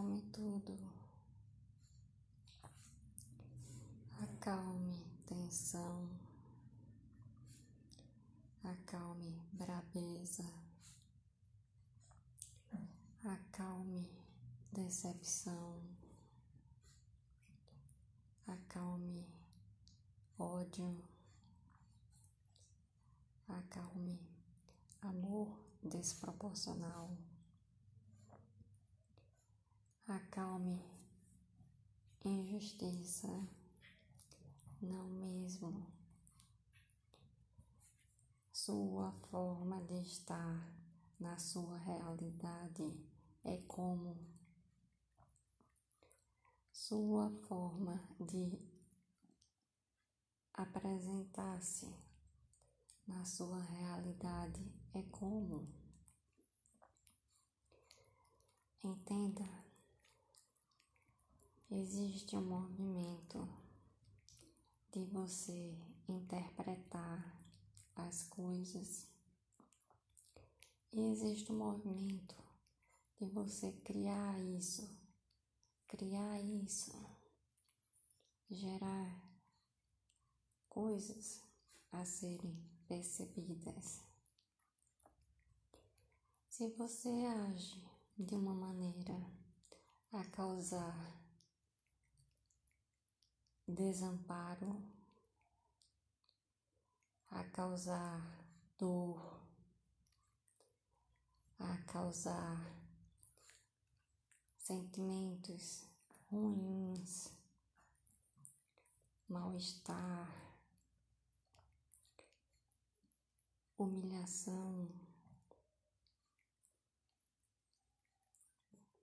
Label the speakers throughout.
Speaker 1: Acalme tudo. Acalme tensão. Acalme brabeza. Acalme decepção. Acalme ódio. Acalme amor desproporcional. Acalme injustiça, não mesmo. Sua forma de estar na sua realidade é como sua forma de apresentar-se na sua realidade é como. Entenda Existe um movimento de você interpretar as coisas e existe um movimento de você criar isso, criar isso, gerar coisas a serem percebidas. Se você age de uma maneira a causar desamparo, a causar dor, a causar sentimentos ruins, mal-estar, humilhação.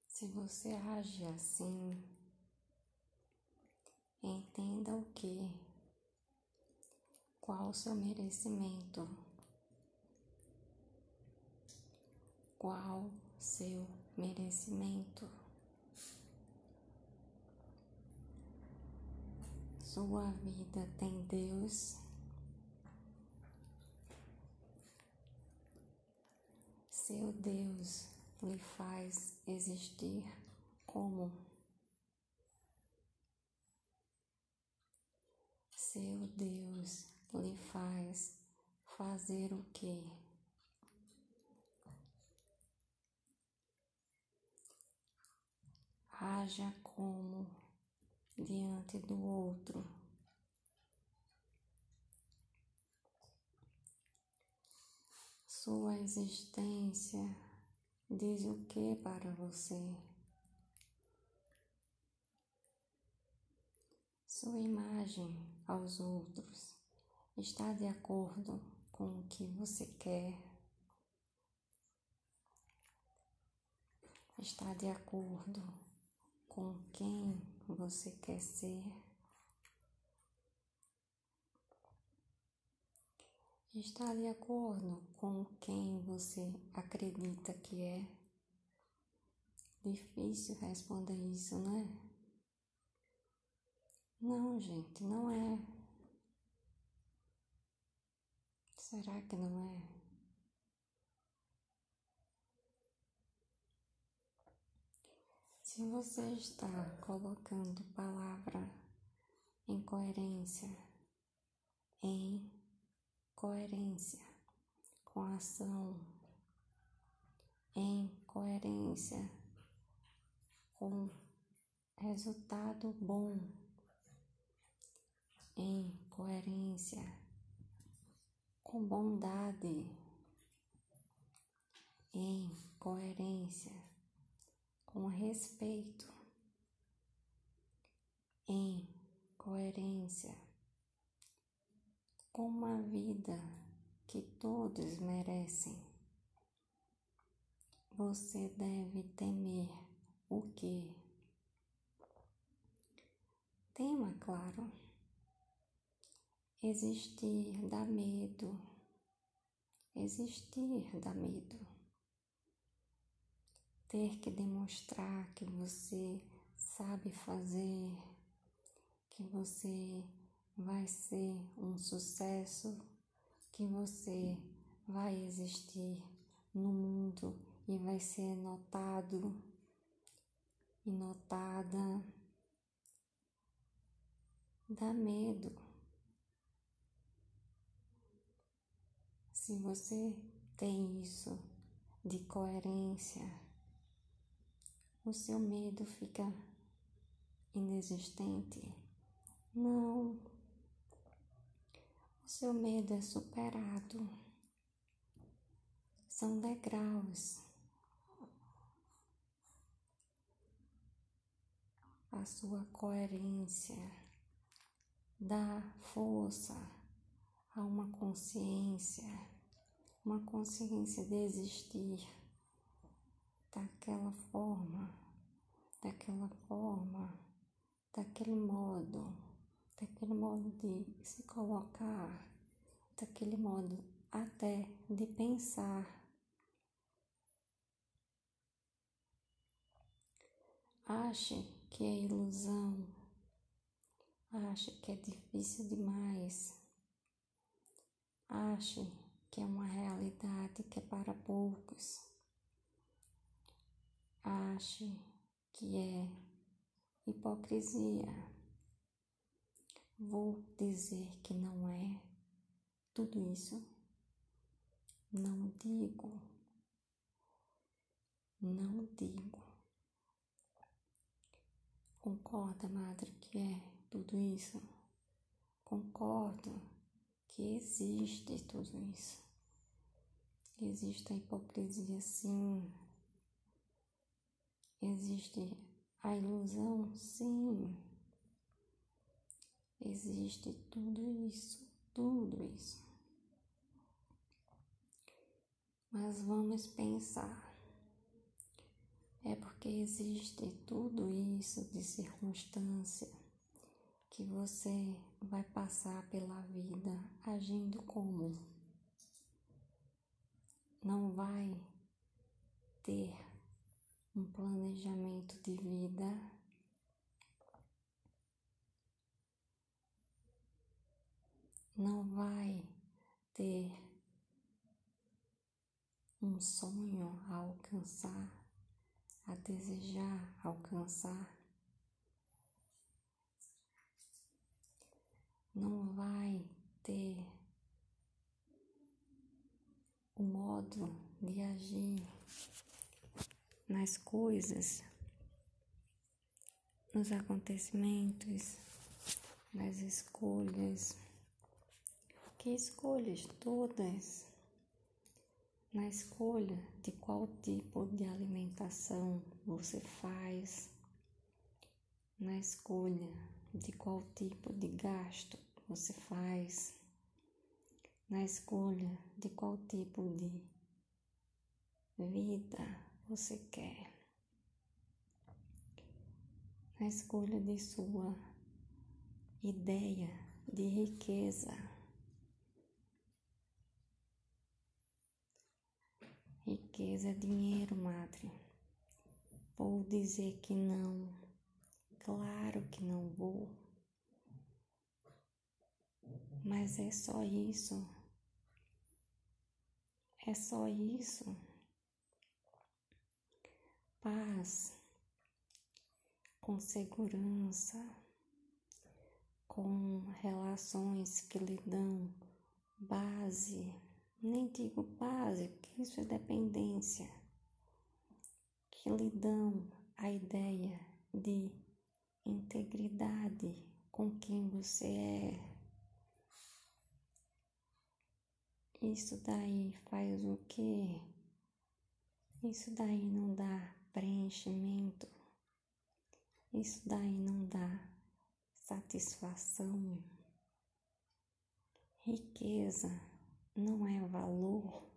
Speaker 1: Se você age assim, Entenda o que, qual o seu merecimento, qual seu merecimento. Sua vida tem Deus. Seu Deus lhe faz existir como seu Deus lhe faz fazer o que? Haja como diante do outro. Sua existência diz o que para você? Sua imagem aos outros está de acordo com o que você quer, está de acordo com quem você quer ser, está de acordo com quem você acredita que é. Difícil responder isso, né? Não, gente, não é. Será que não é? Se você está colocando palavra em coerência, em coerência com a ação, em coerência com resultado bom em coerência, com bondade, em coerência, com respeito, em coerência, com uma vida que todos merecem. Você deve temer o que? Tema, claro Existir dá medo. Existir dá medo. Ter que demonstrar que você sabe fazer, que você vai ser um sucesso, que você vai existir no mundo e vai ser notado. e notada dá medo. Se você tem isso de coerência, o seu medo fica inexistente. Não. O seu medo é superado. São degraus. A sua coerência dá força a uma consciência, uma consciência de existir daquela forma, daquela forma daquele modo, daquele modo de se colocar, daquele modo até de pensar. Ache que é ilusão, ache que é difícil demais, ache que é uma realidade que é para poucos, ache que é hipocrisia. Vou dizer que não é tudo isso? Não digo. Não digo. Concorda, madre, que é tudo isso? Concordo que existe tudo isso. Existe a hipocrisia, sim. Existe a ilusão, sim. Existe tudo isso, tudo isso. Mas vamos pensar. É porque existe tudo isso de circunstância que você vai passar pela vida agindo como? Não vai ter um planejamento de vida. Não vai ter um sonho a alcançar, a desejar alcançar. Não vai ter o modo de agir nas coisas, nos acontecimentos, nas escolhas. Que escolhas todas? Na escolha de qual tipo de alimentação você faz, na escolha de qual tipo de gasto você faz, na escolha de qual tipo de vida você quer, na escolha de sua ideia de riqueza. Riqueza é dinheiro, madre. Vou dizer que não. Claro que não vou. Mas é só isso. É só isso? Paz, com segurança, com relações que lhe dão base, nem digo base, porque isso é dependência, que lhe dão a ideia de integridade com quem você é. Isso daí faz o quê? Isso daí não dá preenchimento, isso daí não dá satisfação. Riqueza não é valor.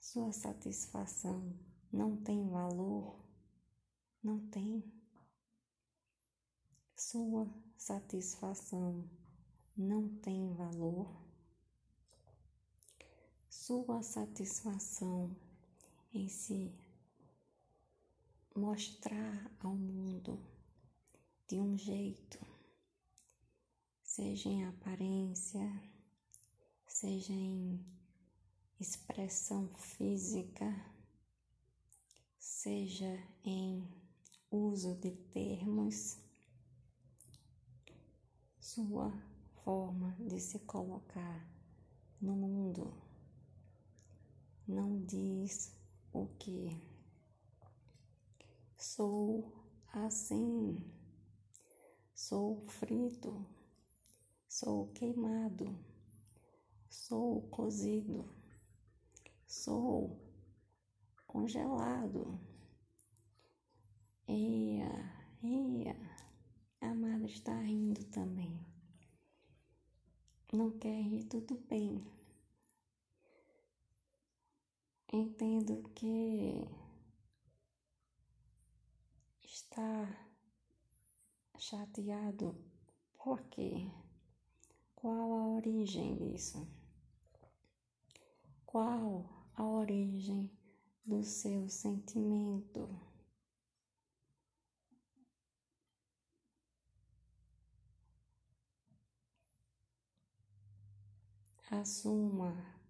Speaker 1: Sua satisfação não tem valor, não tem. Sua satisfação não tem valor. Sua satisfação em se mostrar ao mundo de um jeito, seja em aparência, seja em expressão física, seja em uso de termos, sua forma de se colocar no mundo não diz o que sou assim, sou frito, sou queimado, sou cozido, sou congelado. Eia, eia, a madre está rindo também. Não quer rir, tudo bem. Entendo que está chateado. Por quê? Qual a origem disso? Qual a origem do seu sentimento? Assuma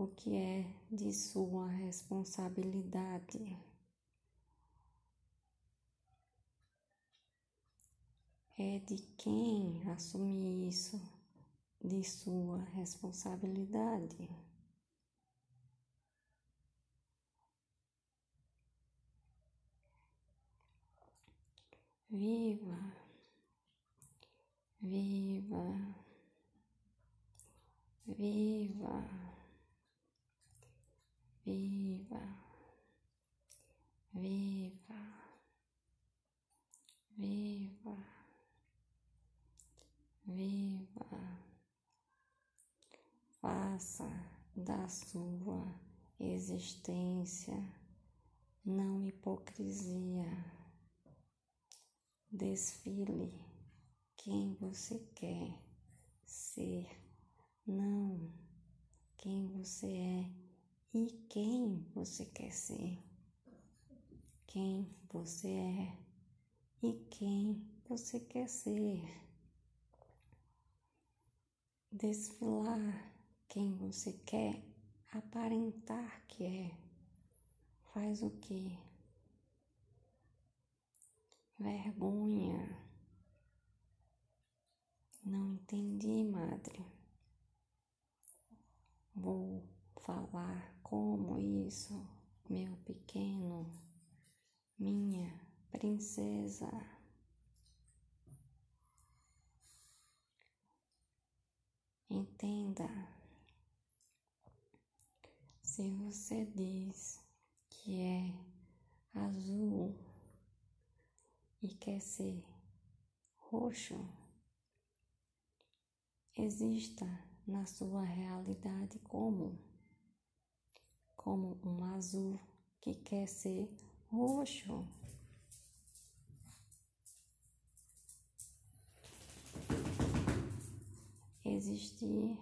Speaker 1: o que é de sua responsabilidade. É de quem assumir isso de sua responsabilidade. Viva, viva, viva, viva, viva, viva, viva. Faça da sua existência não hipocrisia. Desfile quem você quer ser, não quem você é e quem você quer ser. Quem você é e quem você quer ser. Desfilar quem você quer aparentar que é. Faz o que? Vergonha. Não entendi, madre. Vou falar como isso, meu pequeno, minha princesa. Entenda. Se você diz que é azul, e quer ser roxo, exista na sua realidade como como um azul que quer ser roxo. Existir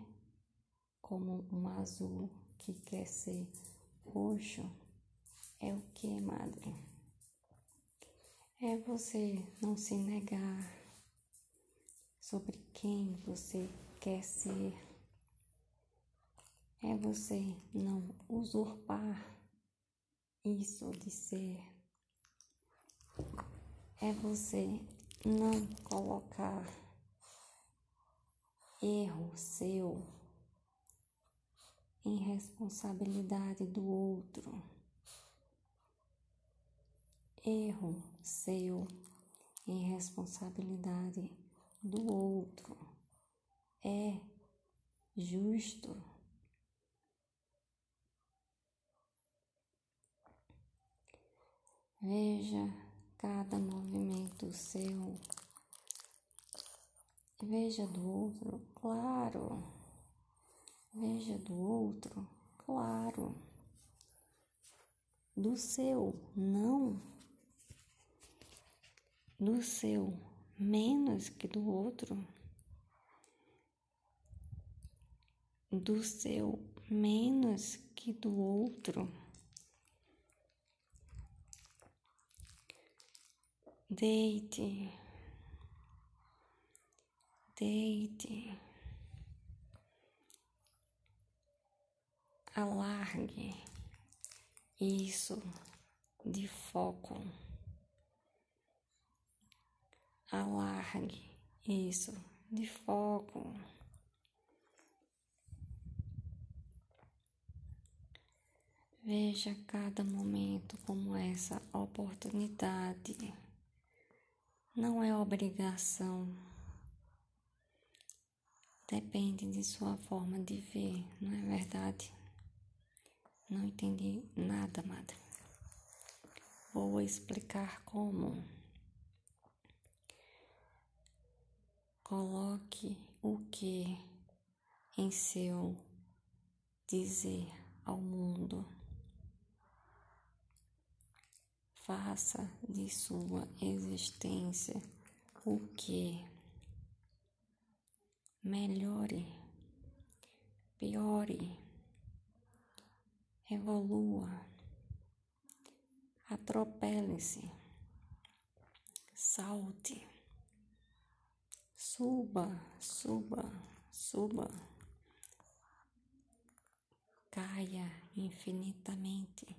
Speaker 1: como um azul que quer ser roxo é o que, madre? é você não se negar sobre quem você quer ser. É você não usurpar isso de ser. É você não colocar erro seu em responsabilidade do outro erro seu em responsabilidade do outro. É justo. Veja cada movimento seu. Veja do outro, claro. Veja do outro, claro. Do seu, não do seu menos que do outro, do seu menos que do outro. Deite, deite, alargue isso de foco. Alargue isso de foco. Veja cada momento como essa oportunidade. Não é obrigação. Depende de sua forma de ver, não é verdade? Não entendi nada, madre. Vou explicar como. Coloque o que em seu dizer ao mundo. Faça de sua existência o que melhore, piore evolua, atropele-se, salte, suba, suba, suba, caia infinitamente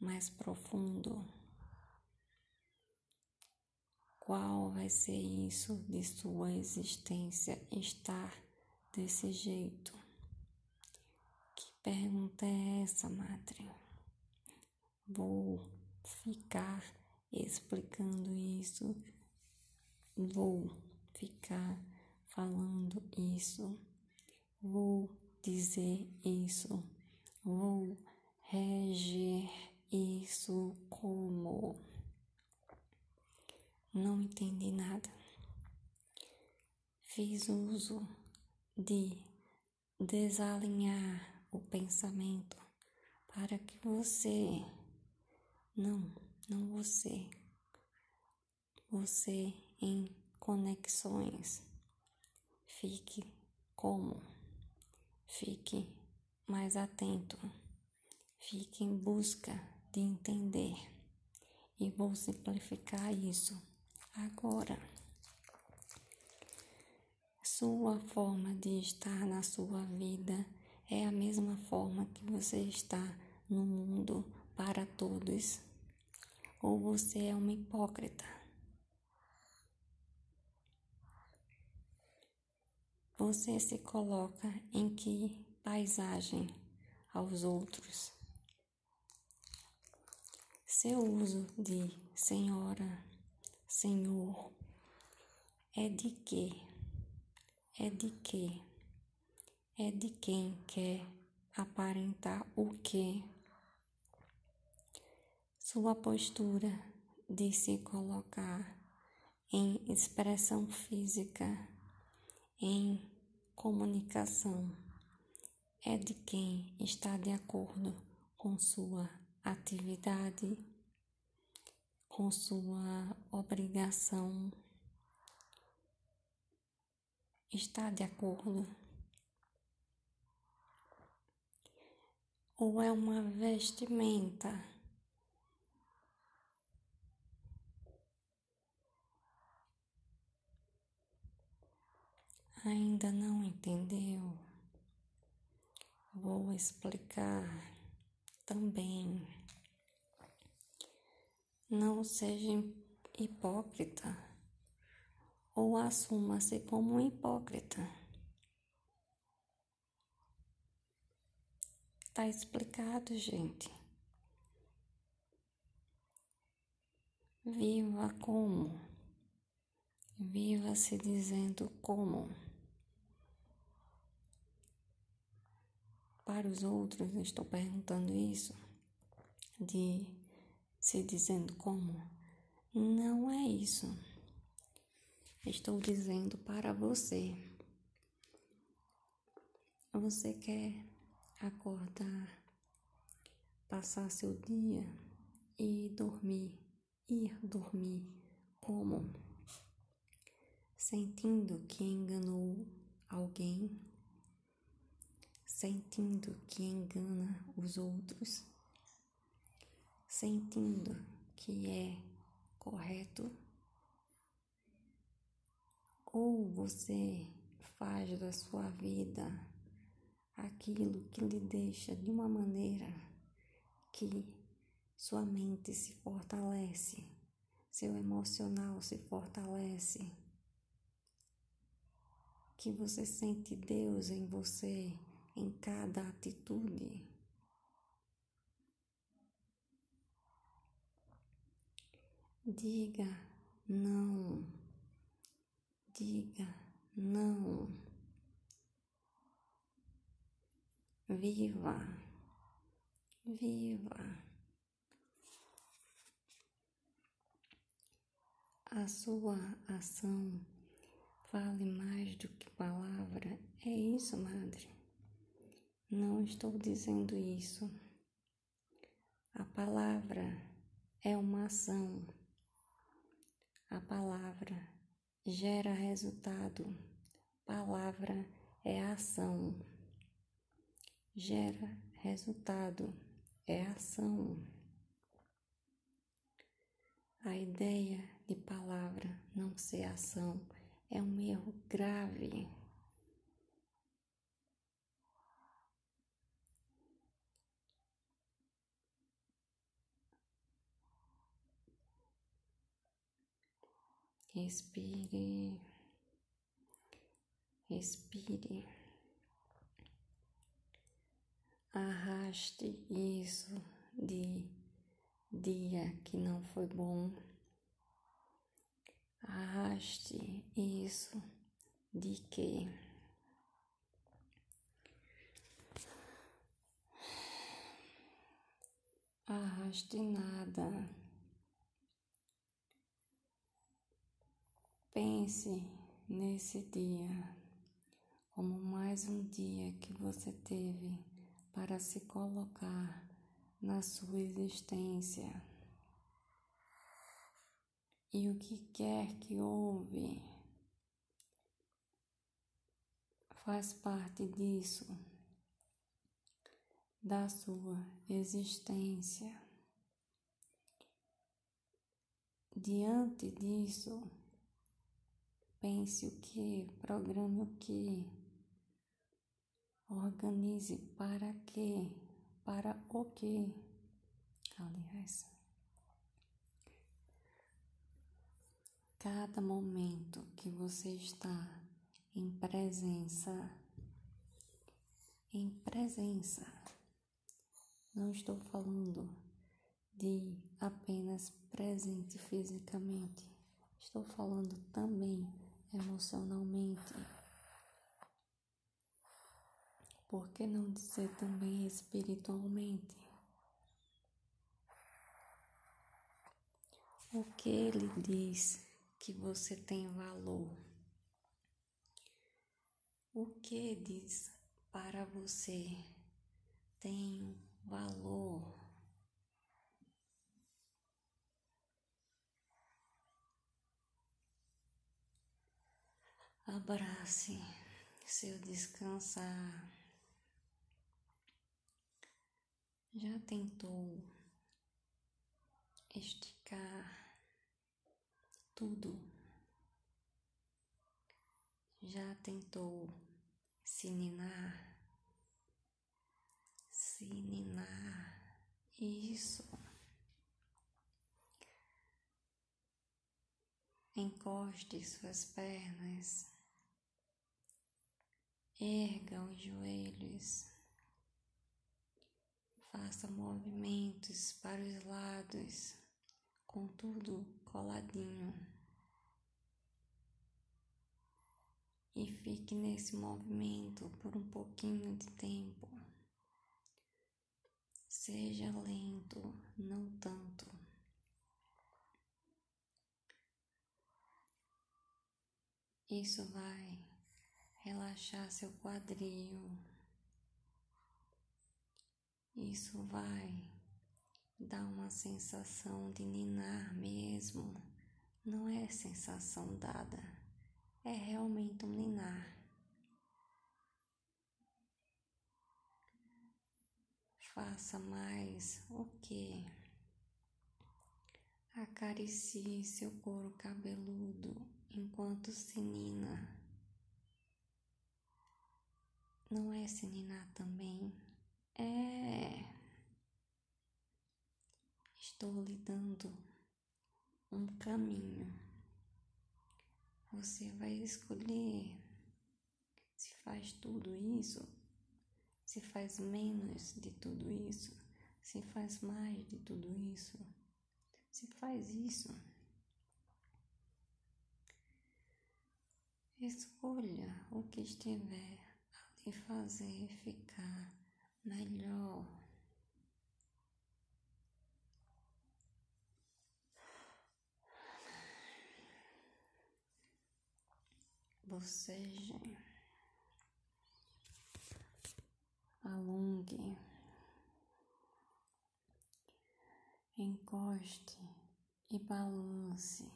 Speaker 1: mais profundo. Qual vai ser isso de sua existência estar desse jeito? pergunta é essa, madre? Vou ficar explicando isso, vou ficar falando isso, vou dizer isso, vou reger isso como. Não entendi nada. Fiz uso de desalinhar o pensamento para que você, não, não você, você em conexões, fique como, fique mais atento, fique em busca de entender e vou simplificar isso agora. Sua forma de estar na sua vida é a mesma forma que você está no mundo para todos? Ou você é uma hipócrita? Você se coloca em que paisagem aos outros? Seu uso de senhora, senhor, é de quê? É de quê? é de quem quer aparentar o que. Sua postura de se colocar em expressão física, em comunicação, é de quem está de acordo com sua atividade, com sua obrigação, está de acordo ou é uma vestimenta? Ainda não entendeu? Vou explicar também. Não seja hipócrita ou assuma-se como um hipócrita. Tá explicado, gente. Viva como? Viva se dizendo como? Para os outros, estou perguntando isso, de se dizendo como? Não é isso. Estou dizendo para você. Você quer acordar, passar seu dia e dormir, ir dormir como? Sentindo que enganou alguém, sentindo que engana os outros, sentindo que é correto? Ou você faz da sua vida aquilo que lhe deixa de uma maneira que sua mente se fortalece, seu emocional se fortalece, que você sente Deus em você, em cada atitude. Diga não. Diga não. Viva. Viva. A sua ação vale mais do que palavra. É isso, madre. Não estou dizendo isso. A palavra é uma ação. A palavra gera resultado. Palavra é ação. Gera resultado é ação. A ideia de palavra não ser ação é um erro grave. Respire, respire, arraste isso de dia que não foi bom, arraste isso de que. Arraste nada. Pense nesse dia como mais um dia que você teve para se colocar na sua existência. E o que quer que houve faz parte disso, da sua existência. Diante disso, Pense o que, programe o que, organize para quê, para o que. Aliás, cada momento que você está em presença, em presença, não estou falando de apenas presente fisicamente, estou falando também emocionalmente. Por que não dizer também espiritualmente? O que ele diz que você tem valor? O que diz para você tem valor? Abrace seu descansar. Já tentou esticar tudo? Já tentou se ninar? Se ninar. Isso. Encoste suas pernas Erga os joelhos. Faça movimentos para os lados, com tudo coladinho. E fique nesse movimento por um pouquinho de tempo. Seja lento, não tanto. Isso vai relaxar seu quadril. Isso vai dar uma sensação de ninar mesmo. Não é sensação dada, é realmente um ninar. Faça mais o que? Acaricie seu couro cabeludo enquanto se nina. Não é se ninar também? É. estou lhe dando um caminho. Você vai escolher se faz tudo isso, se faz menos de tudo isso, se faz mais de tudo isso, se faz isso. Escolha o que estiver lhe fazer ficar melhor. Boceje, alongue, encoste e balance.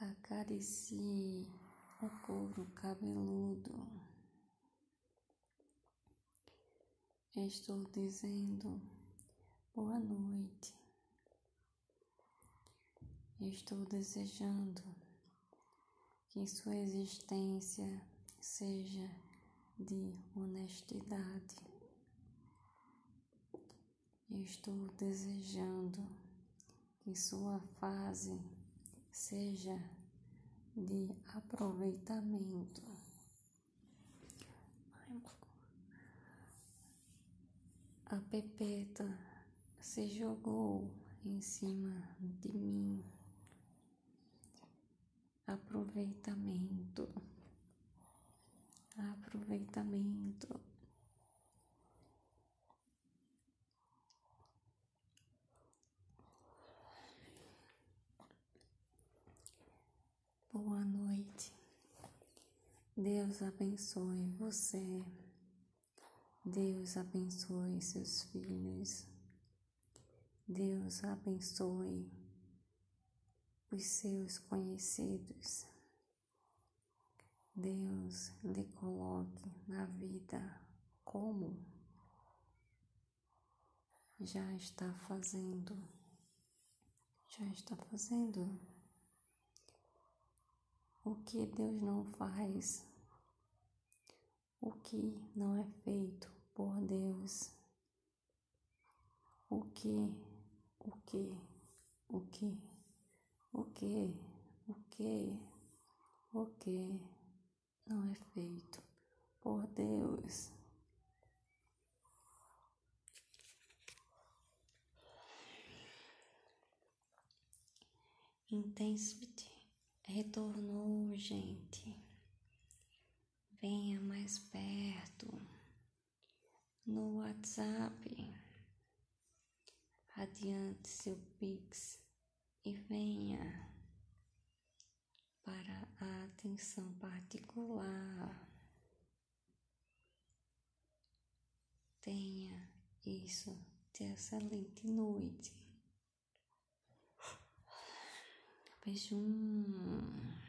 Speaker 1: Acaricie o couro cabeludo. Estou dizendo boa noite. Estou desejando que sua existência seja de honestidade. Estou desejando que sua fase seja de aproveitamento. A pepeta se jogou em cima de mim aproveitamento, aproveitamento. Boa noite. Deus abençoe você. Deus abençoe seus filhos. Deus abençoe os seus conhecidos. Deus lhe coloque na vida como já está fazendo, já está fazendo. O que Deus não faz, o que não é feito por Deus, o que, o que, o que o que, o que, o que não é feito por Deus. Intensity retornou, gente. Venha mais perto no WhatsApp. Adiante seu Pix e venha para a atenção particular. Tenha isso de excelente noite. cái súng um